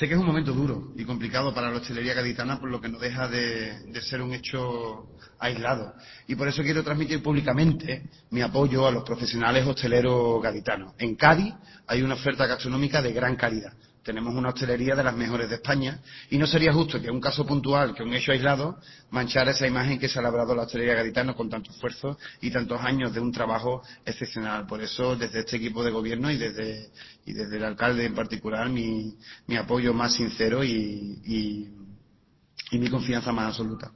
Sé que es un momento duro y complicado para la hostelería gaditana, por lo que no deja de, ser un hecho aislado. Y por eso quiero transmitir públicamente mi apoyo a los profesionales hosteleros gaditanos. En Cádiz hay una oferta gastronómica de gran calidad. Tenemos una hostelería de las mejores de España y no sería justo que un caso puntual, que un hecho aislado, manchara esa imagen que se ha labrado la hostelería gaditana con tanto esfuerzo y tantos años de un trabajo excepcional. Por eso, desde este equipo de gobierno y desde, y desde el alcalde en particular, mi, apoyo más sincero y, y mi confianza más absoluta.